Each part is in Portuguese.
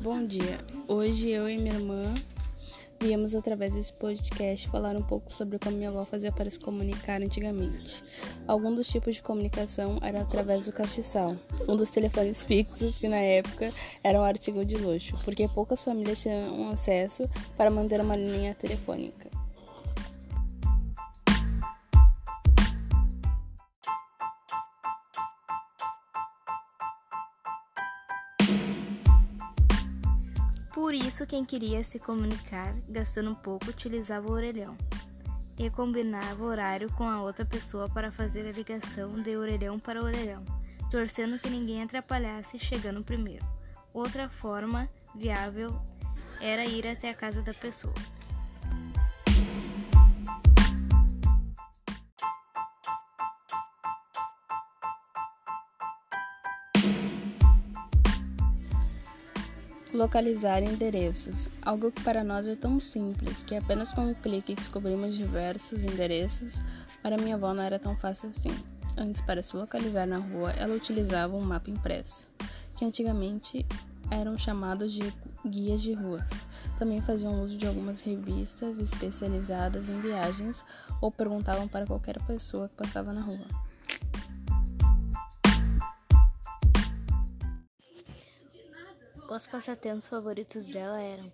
Bom dia. Hoje eu e minha irmã viemos através desse podcast falar um pouco sobre como minha avó fazia para se comunicar antigamente. Algum dos tipos de comunicação era através do castiçal, um dos telefones fixos que na época era um artigo de luxo, porque poucas famílias tinham acesso para manter uma linha telefônica. Por isso, quem queria se comunicar gastando um pouco utilizava o orelhão e combinava horário com a outra pessoa para fazer a ligação de orelhão para orelhão, torcendo que ninguém atrapalhasse chegando primeiro. Outra forma viável era ir até a casa da pessoa. Localizar endereços, algo que para nós é tão simples que apenas com um clique descobrimos diversos endereços, para minha avó não era tão fácil assim. Antes, para se localizar na rua, ela utilizava um mapa impresso, que antigamente eram chamados de guias de ruas. Também faziam uso de algumas revistas especializadas em viagens ou perguntavam para qualquer pessoa que passava na rua. Os passatempos favoritos dela eram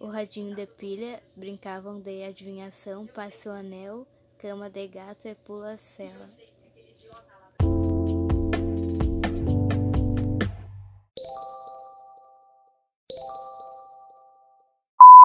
o radinho de pilha, brincavam de adivinhação, passe o anel, cama de gato e pula-cela.